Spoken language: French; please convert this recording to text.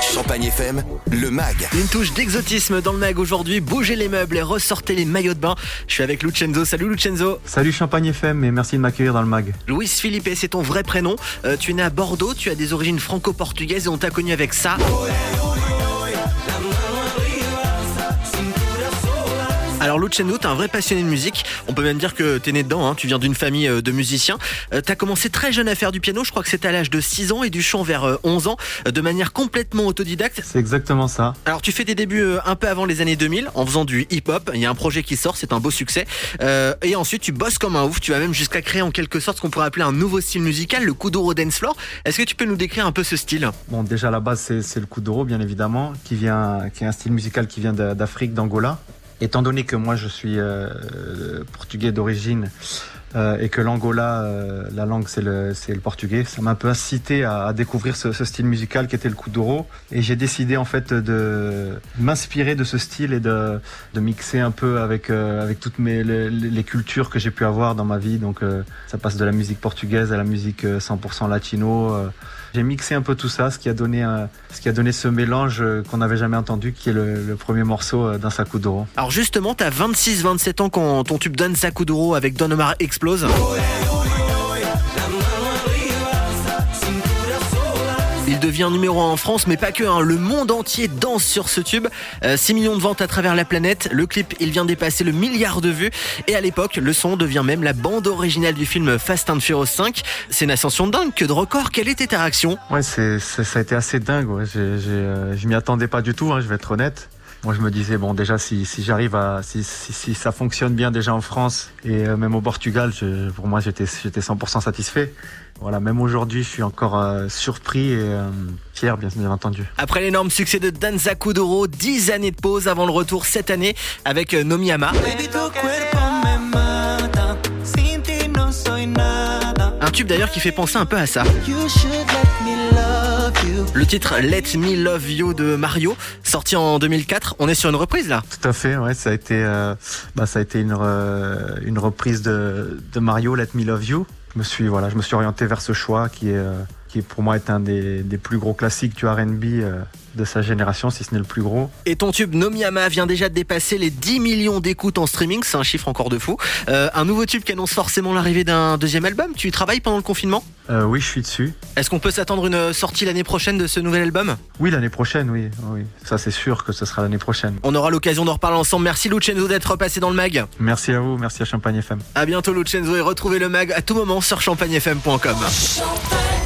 Champagne FM, le MAG. Une touche d'exotisme dans le mag aujourd'hui. Bougez les meubles et ressortez les maillots de bain. Je suis avec Lucenzo. Salut Lucenzo. Salut Champagne FM et merci de m'accueillir dans le mag. Luis Felipe, c'est ton vrai prénom. Euh, tu es né à Bordeaux, tu as des origines franco-portugaises et on t'a connu avec ça. Alors Lucenzo, t'es un vrai passionné de musique. On peut même dire que t'es né dedans. hein. Tu viens d'une famille euh, de musiciens. Euh, t'as commencé très jeune à faire du piano. Je crois que c'était à l'âge de 6 ans et du chant vers euh, 11 ans, euh, de manière complètement autodidacte. C'est exactement ça. Alors tu fais des débuts un peu avant les années 2000 en faisant du hip-hop. Il y a un projet qui sort, c'est un beau succès. Euh, et ensuite tu bosses comme un ouf. Tu vas même jusqu'à créer en quelque sorte ce qu'on pourrait appeler un nouveau style musical, le Kuduro Dance Floor. Est-ce que tu peux nous décrire un peu ce style? Bon, déjà à la base, c'est le Kuduro, bien évidemment, qui vient, qui est un style musical qui vient d'Afrique, d'Angola. Étant donné que moi je suis euh, portugais d'origine euh, et que l'Angola, euh, la langue c'est le, le portugais, ça m'a un peu incité à, à découvrir ce, ce style musical qui était le Kuduro. Et j'ai décidé en fait de m'inspirer de ce style et de, de mixer un peu avec, euh, avec toutes mes, les, les cultures que j'ai pu avoir dans ma vie. Donc euh, ça passe de la musique portugaise à la musique euh, 100% latino. Euh. J'ai mixé un peu tout ça, ce qui a donné, un- ce qui a donné ce mélange euh, qu'on n'avait jamais entendu, qui est le, le premier morceau euh, d'un Sakudoro. Alors justement, t'as 26-27 ans quand ton tube Danza Kuduro avec Don Omar explose. Devient numéro 1 en France, mais pas que. hein. Le monde entier danse sur ce tube. Euh, 6 millions de ventes à travers la planète. Le clip, il vient dépasser le milliard de vues. Et à l'époque, le son devient même la bande originale du film Fast and Furious 5. C'est une ascension dingue, que de record. Quelle était ta réaction? Ouais, c'est, ça a été assez dingue. Euh, je m'y attendais pas du tout. Hein, je vais être honnête. Moi, je me disais bon, déjà si, si j'arrive à, si, si, si ça fonctionne bien déjà en France et euh, même au Portugal, je- pour moi, j'étais, j'étais 100% satisfait. Voilà, même aujourd'hui, je suis encore euh, surpris et euh, fier, bien, bien entendu. Après l'énorme succès de Danza Kuduro, 10 années de pause avant le retour cette année avec euh, Nomiyama. Baby, tube d'ailleurs qui fait penser un peu à ça. Le titre Let Me Love You de Mario, sorti en 2004. On est sur une reprise là. Tout à fait, ouais, ça a été, euh, bah, ça a été une, re- une reprise de, de Mario, Let Me Love You. Je me suis, voilà, je me suis orienté vers ce choix qui est, euh, qui pour moi est un des, des plus gros classiques du R&B euh, de sa génération, si ce n'est le plus gros. Et ton tube Nomiyama vient déjà de dépasser les 10 millions d'écoutes en streaming, c'est un chiffre encore de fou. Euh, un nouveau tube qui annonce forcément l'arrivée d'un deuxième album. Tu y travailles pendant le confinement? Euh, oui, je suis dessus. Est-ce qu'on peut s'attendre une sortie l'année prochaine de ce nouvel album? Oui, l'année prochaine, oui, oui. Ça, c'est sûr que ce sera l'année prochaine. On aura l'occasion d'en reparler ensemble. Merci Lucenzo d'être passé dans le mag. Merci à vous, merci à Champagne FM. À bientôt Lucenzo et retrouvez le mag à tout moment sur champagnefm.com. Champagne